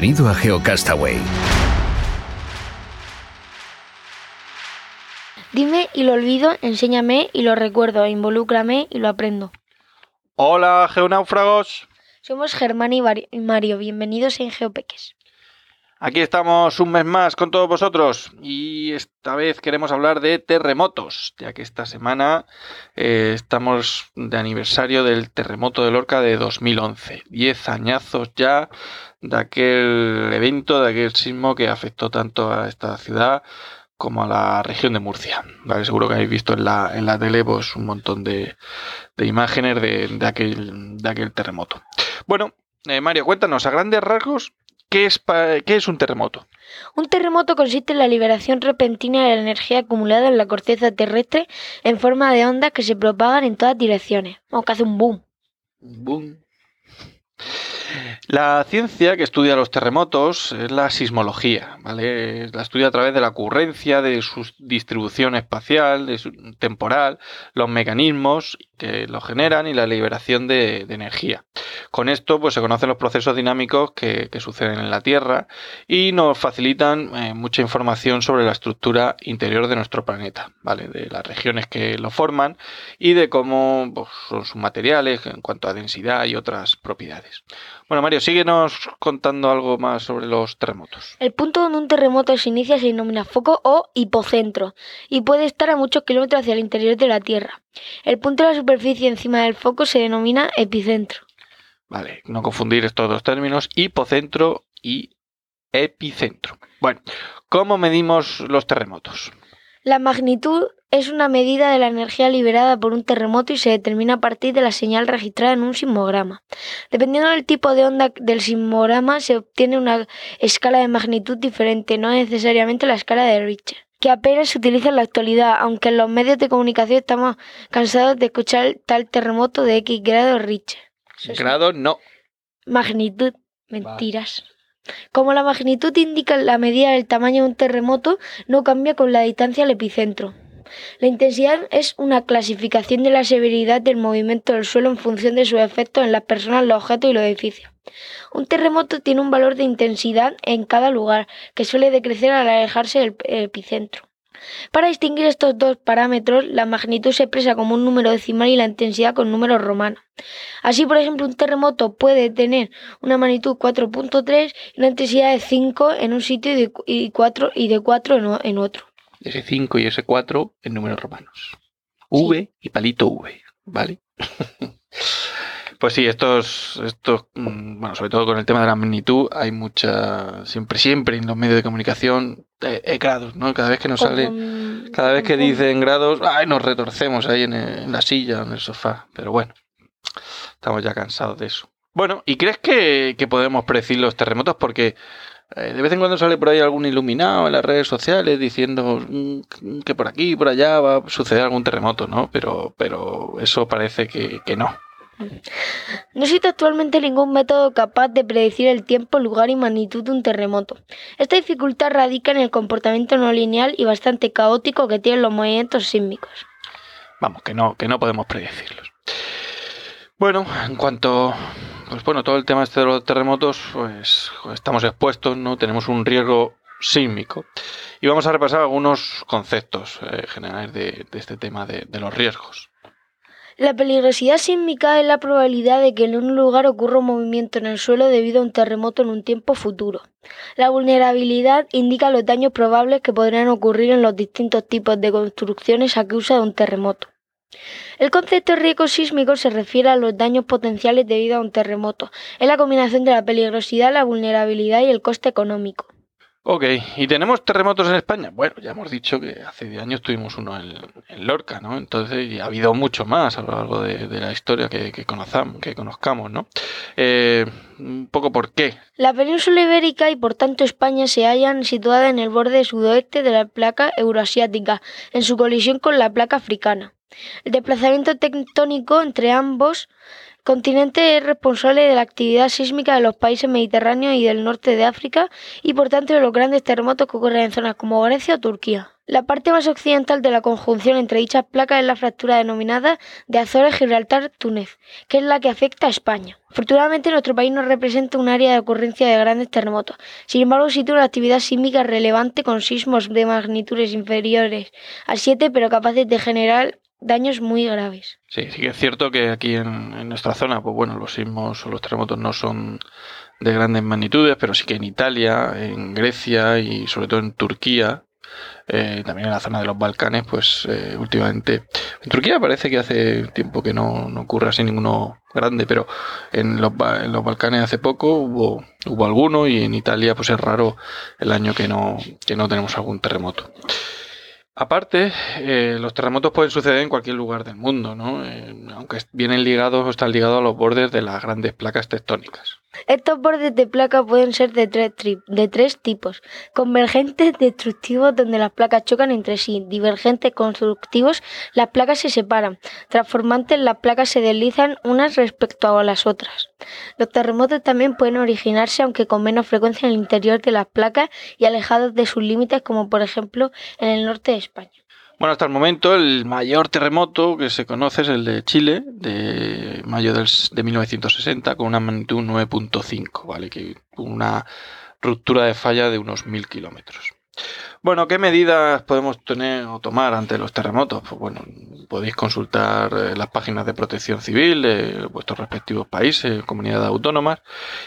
Bienvenido a GeoCastaway. Dime y lo olvido, enséñame y lo recuerdo, involúcrame y lo aprendo. Hola, geonáufragos. Somos Germán y Mario, bienvenidos en Geopeques. Aquí estamos un mes más con todos vosotros y esta vez queremos hablar de terremotos, ya que esta semana eh, estamos de aniversario del terremoto de Lorca de 2011. Diez añazos ya de aquel evento, de aquel sismo que afectó tanto a esta ciudad como a la región de Murcia. Vale, seguro que habéis visto en la, en la tele pues, un montón de, de imágenes de, de aquel, de aquel terremoto. Bueno, eh, Mario, cuéntanos a grandes rasgos ¿Qué es, pa- ¿Qué es un terremoto? Un terremoto consiste en la liberación repentina de la energía acumulada en la corteza terrestre en forma de ondas que se propagan en todas direcciones. O que hace un boom. Boom. La ciencia que estudia los terremotos es la sismología, ¿vale? La estudia a través de la ocurrencia, de su distribución espacial, de su temporal, los mecanismos que lo generan y la liberación de, energía. Con esto, pues se conocen los procesos dinámicos que, que suceden en la Tierra y nos facilitan eh, mucha información sobre la estructura interior de nuestro planeta, ¿vale? De las regiones que lo forman y de cómo pues, son sus materiales en cuanto a densidad y otras propiedades. Bueno, Mario, síguenos contando algo más sobre los terremotos. El punto donde un terremoto se inicia se denomina foco o hipocentro y puede estar a muchos kilómetros hacia el interior de la Tierra. El punto de la superficie encima del foco se denomina epicentro. Vale, no confundir estos dos términos, hipocentro y epicentro. Bueno, ¿cómo medimos los terremotos? La magnitud es una medida de la energía liberada por un terremoto y se determina a partir de la señal registrada en un sismograma. Dependiendo del tipo de onda del sismograma se obtiene una escala de magnitud diferente, no necesariamente la escala de Richter, que apenas se utiliza en la actualidad, aunque en los medios de comunicación estamos cansados de escuchar tal terremoto de X grado Richter. Eso es Grado no. Magnitud. Mentiras. Como la magnitud indica la medida del tamaño de un terremoto, no cambia con la distancia al epicentro. La intensidad es una clasificación de la severidad del movimiento del suelo en función de sus efectos en las personas, los objetos y los edificios. Un terremoto tiene un valor de intensidad en cada lugar, que suele decrecer al alejarse del epicentro. Para distinguir estos dos parámetros, la magnitud se expresa como un número decimal y la intensidad con números romanos. Así, por ejemplo, un terremoto puede tener una magnitud 4.3 y una intensidad de 5 en un sitio y de, y 4, y de 4 en, o- en otro. Ese 5 y ese 4 en números romanos. V y palito V, ¿vale? pues sí, estos, estos, mm, bueno, sobre todo con el tema de la magnitud, hay mucha, siempre, siempre en los medios de comunicación, eh, eh, grados, ¿no? Cada vez que nos sale, cada vez que dicen grados, ay, nos retorcemos ahí en, el- en la silla en el sofá. Pero bueno, estamos ya cansados de eso. Bueno, ¿y crees que, que podemos predecir los terremotos? Porque eh, de vez en cuando sale por ahí algún iluminado en las redes sociales diciendo mm, que por aquí y por allá va a suceder algún terremoto, ¿no? Pero, pero eso parece que, que no. No existe actualmente ningún método capaz de predecir el tiempo, lugar y magnitud de un terremoto. Esta dificultad radica en el comportamiento no lineal y bastante caótico que tienen los movimientos sísmicos. Vamos, que no, que no podemos predecirlos. Bueno, en cuanto, pues bueno, todo el tema este de los terremotos, pues estamos expuestos, ¿no? Tenemos un riesgo sísmico. Y vamos a repasar algunos conceptos eh, generales de, este tema de los riesgos. La peligrosidad sísmica es la probabilidad de que en un lugar ocurra un movimiento en el suelo debido a un terremoto en un tiempo futuro. La vulnerabilidad indica los daños probables que podrían ocurrir en los distintos tipos de construcciones a causa de un terremoto. El concepto riesgo sísmico se refiere a los daños potenciales debido a un terremoto. Es la combinación de la peligrosidad, la vulnerabilidad y el coste económico. Ok, ¿y tenemos terremotos en España? Bueno, ya hemos dicho que hace 10 años tuvimos uno en, Lorca, ¿no? Entonces, ha habido mucho más a lo largo de, la historia que, que, conozcamos, que conozcamos, ¿no? Eh, un poco por qué. La península ibérica y por tanto España se hallan situada en el borde sudoeste de la placa euroasiática, en su colisión con la placa africana. El desplazamiento tectónico entre ambos continente es responsable de la actividad sísmica de los países mediterráneos y del norte de África y por tanto de los grandes terremotos que ocurren en zonas como Grecia o Turquía. La parte más occidental de la conjunción entre dichas placas es la fractura denominada de Azores-Gibraltar-Túnez, que es la que afecta a España. Afortunadamente nuestro país no representa un área de ocurrencia de grandes terremotos. Sin embargo, sitúa una actividad sísmica relevante con sismos de magnitudes inferiores a 7, pero capaces de generar daños muy graves. Sí, sí que es cierto que aquí en, nuestra zona, pues bueno, los sismos o los terremotos no son de grandes magnitudes, pero sí que en Italia, en Grecia y sobre todo en Turquía, eh, también en la zona de los Balcanes, pues eh, últimamente. En Turquía parece que hace tiempo que no, no ocurre así ninguno grande, pero en los, en los, Balcanes hace poco hubo, hubo alguno y en Italia pues es raro el año que no, que no tenemos algún terremoto. Aparte, eh, los terremotos pueden suceder en cualquier lugar del mundo, ¿no? Eh, aunque vienen ligados o están ligados a los bordes de las grandes placas tectónicas. Estos bordes de placa pueden ser de tres, de tres tipos. Convergentes destructivos donde las placas chocan entre sí. Divergentes constructivos, las placas se separan. Transformantes, las placas se deslizan unas respecto a las otras. Los terremotos también pueden originarse, aunque con menos frecuencia, en el interior de las placas y alejados de sus límites, como por ejemplo en el norte de Bueno, hasta el momento el mayor terremoto que se conoce es el de Chile, de mayo de 1960, con una magnitud 9.5, ¿vale? Que una ruptura de falla de unos 1000 kilómetros. Bueno, ¿qué medidas podemos tener o tomar ante los terremotos? Pues bueno, podéis consultar eh, las páginas de protección civil de vuestros respectivos países, comunidades autónomas,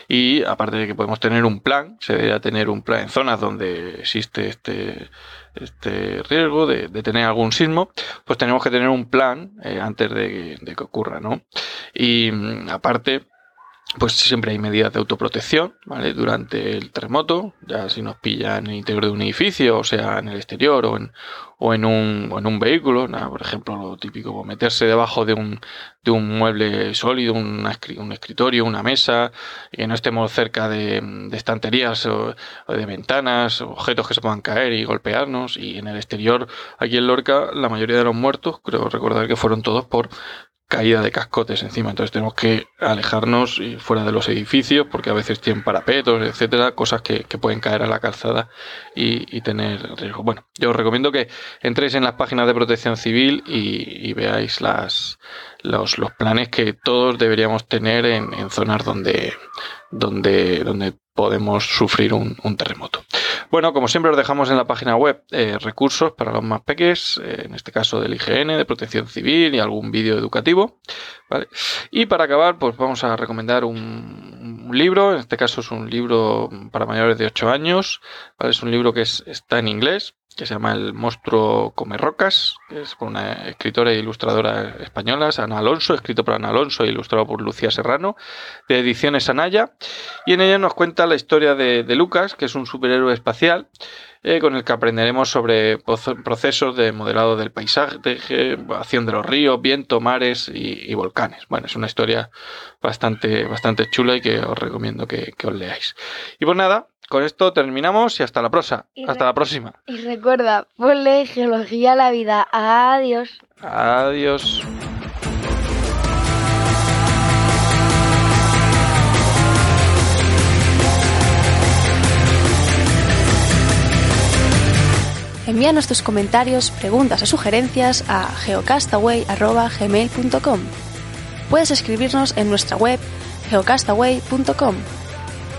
y aparte de que podemos tener un plan, se debería tener un plan en zonas donde existe este, este riesgo de, tener algún sismo, pues tenemos que tener un plan eh, antes de, de, que ocurra, ¿no? Y mm, aparte, pues siempre hay medidas de autoprotección, ¿vale? Durante el terremoto, ya si nos pilla en el interior de un edificio, o sea, en el exterior o en, o en, un, en un vehículo, nada, por ejemplo, lo típico, pues meterse debajo de un, de un mueble sólido, un, un escritorio, una mesa, y que no estemos cerca de, de estanterías o, de ventanas, objetos que se puedan caer y golpearnos, y en el exterior, aquí en Lorca, la mayoría de los muertos, creo recordar que fueron todos por caída de cascotes encima. Entonces tenemos que alejarnos y fuera de los edificios porque a veces tienen parapetos, etcétera, cosas que, pueden caer a la calzada y, tener riesgo. Bueno, yo os recomiendo que entréis en las páginas de protección civil y, veáis los, los, planes que todos deberíamos tener en, en zonas donde, donde, donde podemos sufrir un, terremoto. Bueno, como siempre os dejamos en la página web eh, recursos para los más pequeños, eh, en este caso del IGN, de protección civil y algún vídeo educativo. Y para acabar, pues vamos a recomendar un, libro, en este caso es un libro para mayores de 8 años, es un libro que está en inglés, que se llama El monstruo come rocas, que es con una escritora e ilustradora española, Ana Alonso, escrito por Ana Alonso e ilustrado por Lucía Serrano, de Ediciones Anaya, y en ella nos cuenta la historia de, Lucas, que es un superhéroe espacial, eh, con el que aprenderemos sobre procesos de modelado del paisaje, de acción de los ríos, viento, mares y, volcanes. Bueno, es una historia bastante, bastante chula y que os recomiendo que, que os leáis. Y pues nada, con esto terminamos y hasta la próxima. Hasta la próxima. Y recuerda, ponle geología a la vida. Adiós. Adiós. Envíanos tus comentarios, preguntas o sugerencias a geocastaway.gmail.com. Puedes escribirnos en nuestra web geocastaway.com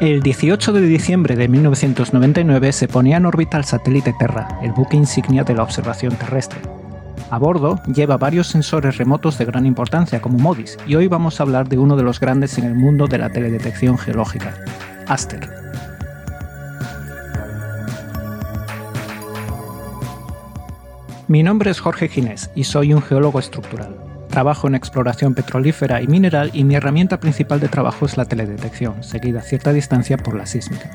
El 18 de diciembre de 1999 se ponía en órbita el satélite Terra, el buque insignia de la observación terrestre. A bordo lleva varios sensores remotos de gran importancia como MODIS y hoy vamos a hablar de uno de los grandes en el mundo de la teledetección geológica, Aster. Mi nombre es Jorge Ginés y soy un geólogo estructural. Trabajo en exploración petrolífera y mineral y mi herramienta principal de trabajo es la teledetección, seguida a cierta distancia por la sísmica.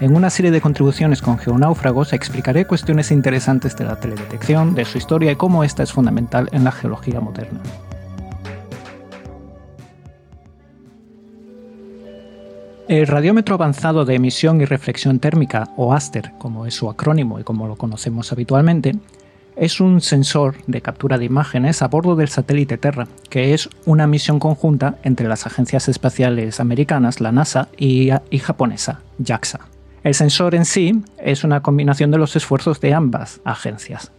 En una serie de contribuciones con geonáufragos explicaré cuestiones interesantes de la teledetección, de su historia y cómo esta es fundamental en la geología moderna. El radiómetro avanzado de emisión y reflexión térmica, o ASTER, como es su acrónimo y como lo conocemos habitualmente, es un sensor de captura de imágenes a bordo del satélite Terra, que es una misión conjunta entre las agencias espaciales americanas, la NASA, y, japonesa, JAXA. El sensor en sí es una combinación de los esfuerzos de ambas agencias.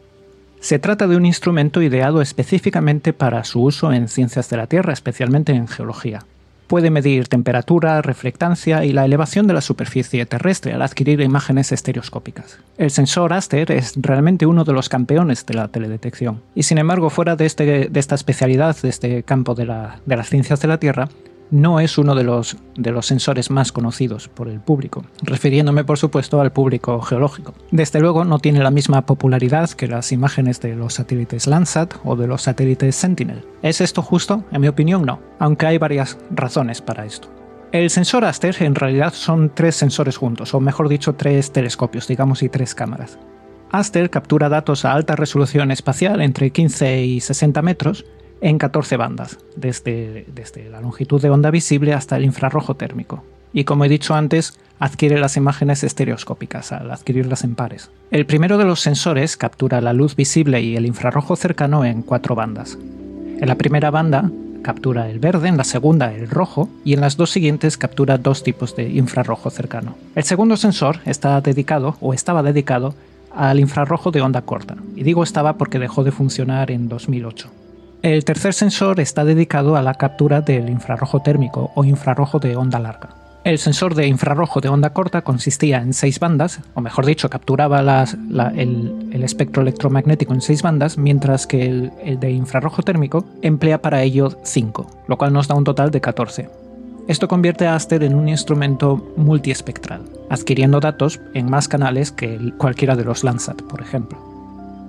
Se trata de un instrumento ideado específicamente para su uso en ciencias de la Tierra, especialmente en geología. Puede medir temperatura, reflectancia y la elevación de la superficie terrestre al adquirir imágenes estereoscópicas. El sensor Aster es realmente uno de los campeones de la teledetección. Y sin embargo, fuera de, este, esta especialidad, de este campo de las ciencias de la Tierra, no es uno de los, de los sensores más conocidos por el público, refiriéndome por supuesto al público geológico. Desde luego no tiene la misma popularidad que las imágenes de los satélites Landsat o de los satélites Sentinel. ¿Es esto justo? En mi opinión no, aunque hay varias razones para esto. El sensor Aster en realidad son tres sensores juntos, o mejor dicho, tres telescopios, digamos, y tres cámaras. Aster captura datos a alta resolución espacial entre 15 y 60 metros en 14 bandas, desde, desde la longitud de onda visible hasta el infrarrojo térmico. Y como he dicho antes, adquiere las imágenes estereoscópicas al adquirirlas en pares. El primero de los sensores captura la luz visible y el infrarrojo cercano en cuatro bandas. En la primera banda captura el verde, en la segunda el rojo y en las dos siguientes captura dos tipos de infrarrojo cercano. El segundo sensor está dedicado o estaba dedicado al infrarrojo de onda corta, y digo estaba porque dejó de funcionar en 2008. El tercer sensor está dedicado a la captura del infrarrojo térmico o infrarrojo de onda larga. El sensor de infrarrojo de onda corta consistía en seis bandas, o mejor dicho, capturaba el, espectro electromagnético en seis bandas, mientras que el, el de infrarrojo térmico emplea para ello cinco, lo cual nos da un total de 14. Esto convierte a Aster en un instrumento multiespectral, adquiriendo datos en más canales que cualquiera de los Landsat, por ejemplo.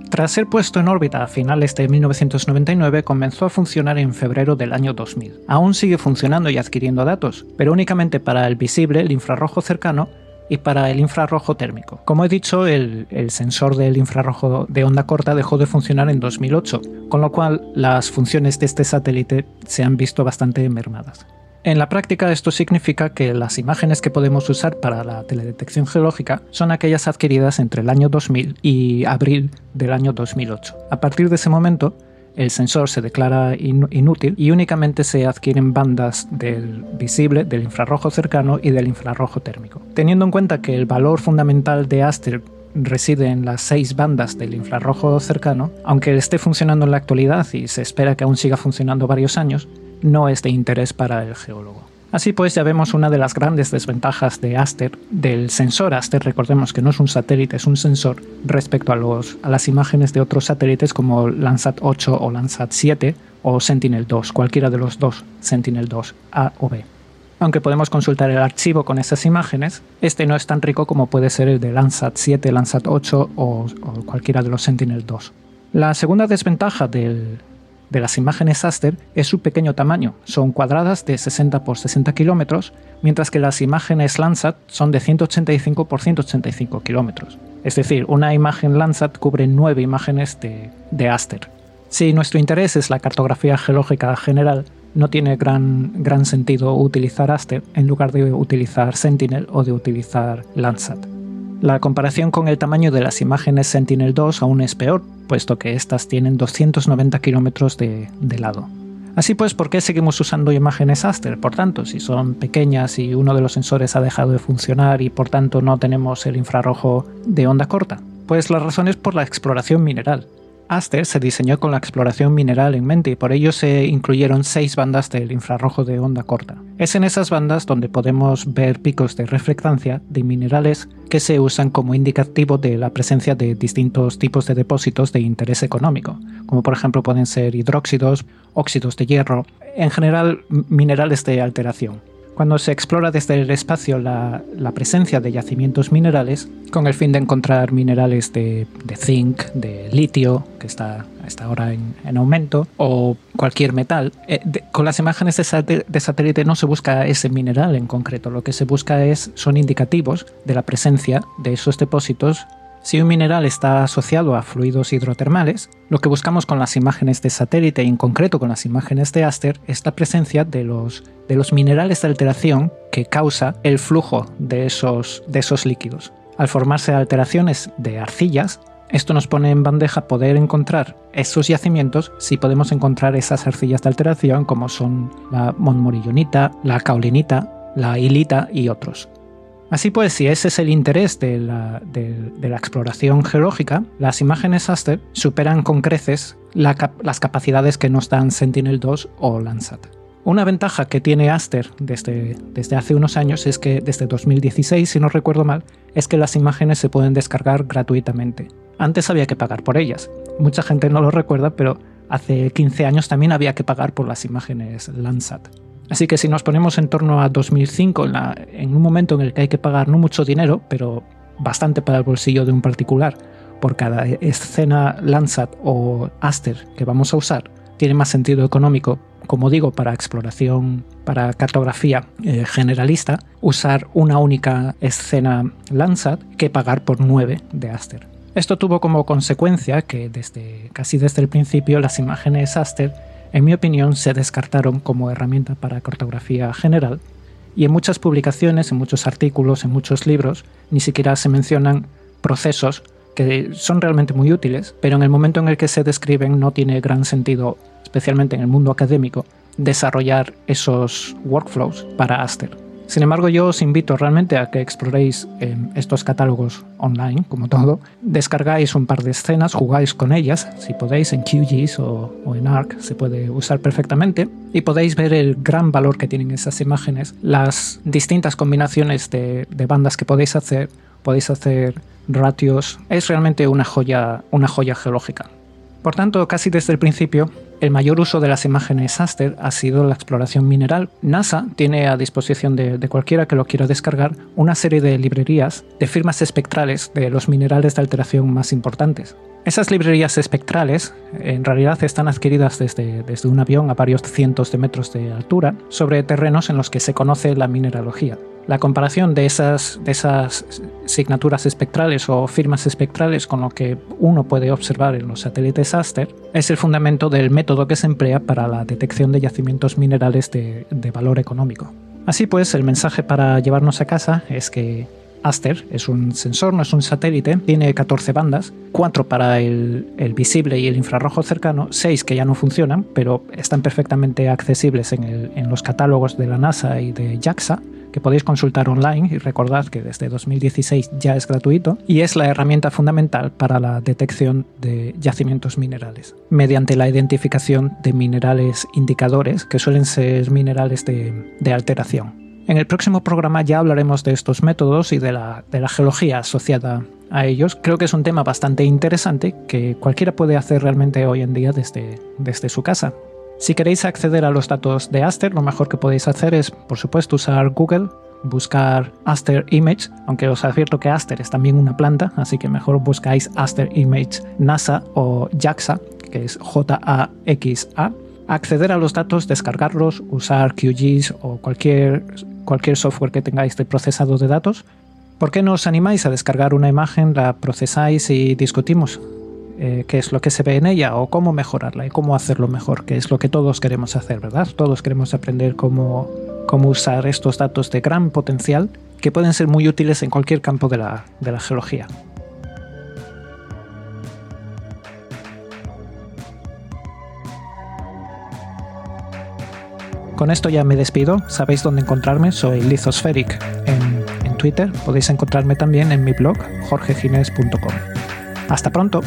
Tras ser puesto en órbita a finales de 1999, comenzó a funcionar en febrero del año 2000. Aún sigue funcionando y adquiriendo datos, pero únicamente para el visible, el infrarrojo cercano y para el infrarrojo térmico. Como he dicho, el, sensor del infrarrojo de onda corta dejó de funcionar en 2008, con lo cual las funciones de este satélite se han visto bastante mermadas. En la práctica esto significa que las imágenes que podemos usar para la teledetección geológica son aquellas adquiridas entre el año 2000 y abril del año 2008. A partir de ese momento, el sensor se declara inútil y únicamente se adquieren bandas del visible, del infrarrojo cercano y del infrarrojo térmico. Teniendo en cuenta que el valor fundamental de Aster reside en las seis bandas del infrarrojo cercano, aunque esté funcionando en la actualidad y se espera que aún siga funcionando varios años, no es de interés para el geólogo. Así pues, ya vemos una de las grandes desventajas de Aster, del sensor Aster, recordemos que no es un satélite, es un sensor, respecto a, los, a las imágenes de otros satélites como Landsat 8 o Landsat 7 o Sentinel 2, cualquiera de los dos, Sentinel 2, A o B. Aunque podemos consultar el archivo con esas imágenes, este no es tan rico como puede ser el de Landsat 7, Landsat 8 o, o cualquiera de los Sentinel 2. La segunda desventaja del, de las imágenes Aster es su pequeño tamaño, son cuadradas de 60 por 60 kilómetros, mientras que las imágenes Landsat son de 185 por 185 kilómetros. Es decir, una imagen Landsat cubre nueve imágenes de, de Aster. Si nuestro interés es la cartografía geológica general, no tiene gran, gran sentido utilizar Aster en lugar de utilizar Sentinel o de utilizar Landsat. La comparación con el tamaño de las imágenes Sentinel-2 aún es peor, puesto que estas tienen 290 kilómetros de, lado. Así pues, ¿por qué seguimos usando imágenes Aster? Por tanto, si son pequeñas y uno de los sensores ha dejado de funcionar y por tanto no tenemos el infrarrojo de onda corta. Pues la razón es por la exploración mineral. Aster se diseñó con la exploración mineral en mente y por ello se incluyeron seis bandas del infrarrojo de onda corta. Es en esas bandas donde podemos ver picos de reflectancia de minerales que se usan como indicativo de la presencia de distintos tipos de depósitos de interés económico, como por ejemplo pueden ser hidróxidos, óxidos de hierro, en general minerales de alteración cuando se explora desde el espacio la, presencia de yacimientos minerales con el fin de encontrar minerales de, zinc, de litio, que está, está ahora en, aumento, o cualquier metal. Eh, con las imágenes de, de, satélite no se busca ese mineral en concreto, lo que se busca es, son indicativos de la presencia de esos depósitos si un mineral está asociado a fluidos hidrotermales, lo que buscamos con las imágenes de satélite y en concreto con las imágenes de Aster es la presencia de los, de los minerales de alteración que causa el flujo de esos, de esos líquidos. Al formarse alteraciones de arcillas, esto nos pone en bandeja poder encontrar esos yacimientos si podemos encontrar esas arcillas de alteración como son la montmorillonita, la caulinita, la hilita y otros. Así pues, si ese es el interés de la, exploración geológica, las imágenes Aster superan con creces las capacidades que nos dan Sentinel-2 o Landsat. Una ventaja que tiene Aster desde, desde hace unos años es que desde 2016, si no recuerdo mal, es que las imágenes se pueden descargar gratuitamente. Antes había que pagar por ellas. Mucha gente no lo recuerda, pero hace 15 años también había que pagar por las imágenes Landsat. Así que si nos ponemos en torno a 2005, en, un momento en el que hay que pagar no mucho dinero, pero bastante para el bolsillo de un particular, por cada escena Landsat o Aster que vamos a usar, tiene más sentido económico, como digo, para exploración, para cartografía eh, generalista, usar una única escena Landsat que pagar por 9 de Aster. Esto tuvo como consecuencia que desde casi desde el principio las imágenes Aster en mi opinión, se descartaron como herramienta para cartografía general y en muchas publicaciones, en muchos artículos, en muchos libros, ni siquiera se mencionan procesos que son realmente muy útiles, pero en el momento en el que se describen no tiene gran sentido, especialmente en el mundo académico, desarrollar esos workflows para Aster. Sin embargo, yo os invito realmente a que exploréis estos catálogos online, como todo, descargáis un par de escenas, jugáis con ellas, si podéis, en QGIS o, en ARC se puede usar perfectamente, y podéis ver el gran valor que tienen esas imágenes, las distintas combinaciones de, de bandas que podéis hacer, podéis hacer ratios, es realmente una joya, una joya geológica. Por tanto, casi desde el principio, el mayor uso de las imágenes Aster ha sido la exploración mineral. NASA tiene a disposición de, cualquiera que lo quiera descargar una serie de librerías de firmas espectrales de los minerales de alteración más importantes. Esas librerías espectrales en realidad están adquiridas desde, desde un avión a varios cientos de metros de altura sobre terrenos en los que se conoce la mineralogía. La comparación de esas, de esas signaturas espectrales o firmas espectrales con lo que uno puede observar en los satélites Aster es el fundamento del método que se emplea para la detección de yacimientos minerales de, valor económico. Así pues, el mensaje para llevarnos a casa es que Aster es un sensor, no es un satélite, tiene 14 bandas, 4 para el, visible y el infrarrojo cercano, 6 que ya no funcionan, pero están perfectamente accesibles en, en los catálogos de la NASA y de JAXA, que podéis consultar online y recordad que desde 2016 ya es gratuito y es la herramienta fundamental para la detección de yacimientos minerales mediante la identificación de minerales indicadores que suelen ser minerales de, alteración. En el próximo programa ya hablaremos de estos métodos y de la, de la geología asociada a ellos. Creo que es un tema bastante interesante que cualquiera puede hacer realmente hoy en día desde, desde su casa. Si queréis acceder a los datos de Aster, lo mejor que podéis hacer es, por supuesto, usar Google, buscar Aster Image, aunque os advierto que Aster es también una planta, así que mejor buscáis Aster Image NASA o JAXA, que es J-A-X-A. Acceder a los datos, descargarlos, usar QGIS o cualquier, cualquier software que tengáis de procesado de datos. ¿Por qué no os animáis a descargar una imagen, la procesáis y discutimos? Eh, qué es lo que se ve en ella o cómo mejorarla y cómo hacerlo mejor, que es lo que todos queremos hacer, ¿verdad? Todos queremos aprender cómo, cómo usar estos datos de gran potencial que pueden ser muy útiles en cualquier campo de la, de la geología. Con esto ya me despido. Sabéis dónde encontrarme. Soy Lithospheric en, en Twitter. Podéis encontrarme también en mi blog jorgegines.com. Hasta pronto.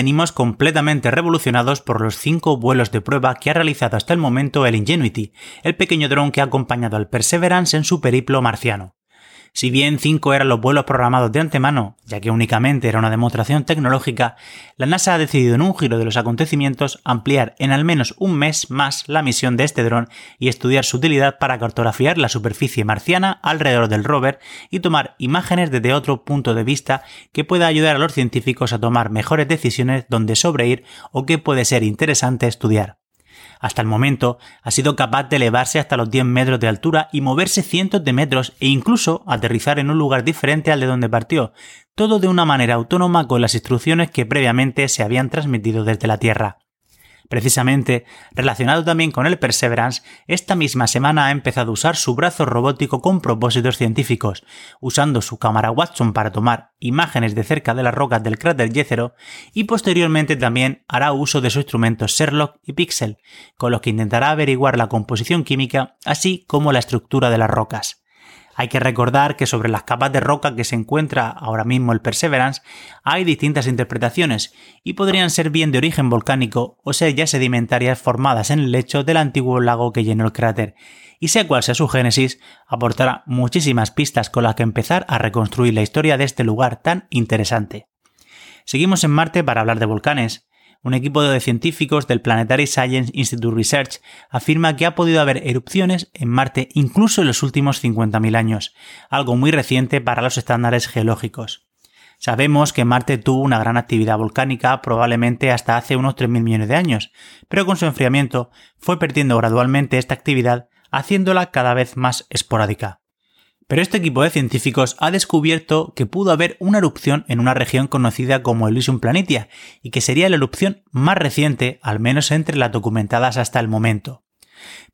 Venimos completamente revolucionados por los cinco vuelos de prueba que ha realizado hasta el momento el Ingenuity, el pequeño dron que ha acompañado al Perseverance en su periplo marciano. Si bien 5 eran los vuelos programados de antemano, ya que únicamente era una demostración tecnológica, la NASA ha decidido en un giro de los acontecimientos ampliar en al menos un mes más la misión de este dron y estudiar su utilidad para cartografiar la superficie marciana alrededor del rover y tomar imágenes desde otro punto de vista que pueda ayudar a los científicos a tomar mejores decisiones donde sobreír o que puede ser interesante estudiar. Hasta el momento ha sido capaz de elevarse hasta los 10 metros de altura y moverse cientos de metros e incluso aterrizar en un lugar diferente al de donde partió, todo de una manera autónoma con las instrucciones que previamente se habían transmitido desde la Tierra. Precisamente, relacionado también con el Perseverance, esta misma semana ha empezado a usar su brazo robótico con propósitos científicos, usando su cámara Watson para tomar imágenes de cerca de las rocas del cráter Jezero y posteriormente también hará uso de sus instrumentos Sherlock y Pixel, con los que intentará averiguar la composición química así como la estructura de las rocas. Hay que recordar que sobre las capas de roca que se encuentra ahora mismo el Perseverance hay distintas interpretaciones y podrían ser bien de origen volcánico o ser ya sedimentarias formadas en el lecho del antiguo lago que llenó el cráter. Y sea cual sea su génesis, aportará muchísimas pistas con las que empezar a reconstruir la historia de este lugar tan interesante. Seguimos en Marte para hablar de volcanes un equipo de científicos del Planetary Science Institute Research afirma que ha podido haber erupciones en Marte incluso en los últimos 50.000 años, algo muy reciente para los estándares geológicos. Sabemos que Marte tuvo una gran actividad volcánica probablemente hasta hace unos 3.000 millones de años, pero con su enfriamiento fue perdiendo gradualmente esta actividad, haciéndola cada vez más esporádica. Pero este equipo de científicos ha descubierto que pudo haber una erupción en una región conocida como Elysium Planitia y que sería la erupción más reciente, al menos entre las documentadas hasta el momento.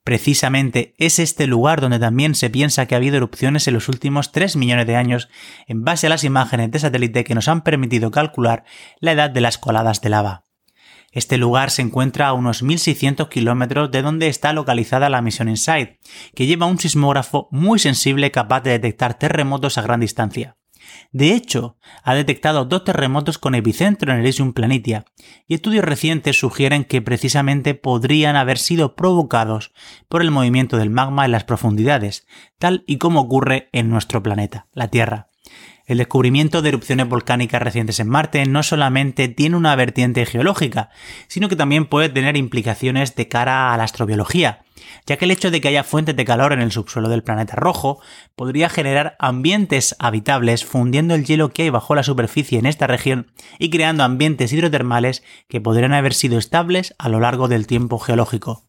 Precisamente es este lugar donde también se piensa que ha habido erupciones en los últimos 3 millones de años en base a las imágenes de satélite que nos han permitido calcular la edad de las coladas de lava. Este lugar se encuentra a unos 1.600 kilómetros de donde está localizada la misión InSight, que lleva un sismógrafo muy sensible capaz de detectar terremotos a gran distancia. De hecho, ha detectado dos terremotos con epicentro en Elysium Planitia, y estudios recientes sugieren que precisamente podrían haber sido provocados por el movimiento del magma en las profundidades, tal y como ocurre en nuestro planeta, la Tierra. El descubrimiento de erupciones volcánicas recientes en Marte no solamente tiene una vertiente geológica, sino que también puede tener implicaciones de cara a la astrobiología, ya que el hecho de que haya fuentes de calor en el subsuelo del planeta rojo podría generar ambientes habitables fundiendo el hielo que hay bajo la superficie en esta región y creando ambientes hidrotermales que podrían haber sido estables a lo largo del tiempo geológico.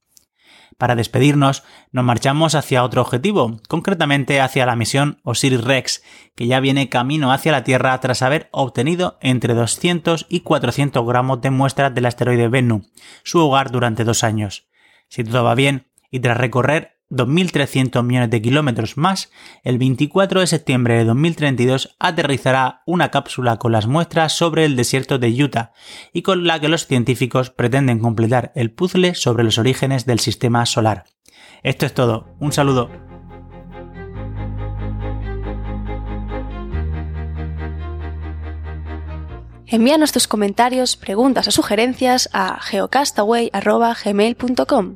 Para despedirnos, nos marchamos hacia otro objetivo, concretamente hacia la misión Osiris-Rex, que ya viene camino hacia la Tierra tras haber obtenido entre 200 y 400 gramos de muestras del asteroide Bennu, su hogar durante dos años. Si todo va bien, y tras recorrer 2.300 millones de kilómetros más, el 24 de septiembre de 2032 aterrizará una cápsula con las muestras sobre el desierto de Utah y con la que los científicos pretenden completar el puzzle sobre los orígenes del sistema solar. Esto es todo, un saludo. Envíanos tus comentarios, preguntas o sugerencias a geocastaway.gmail.com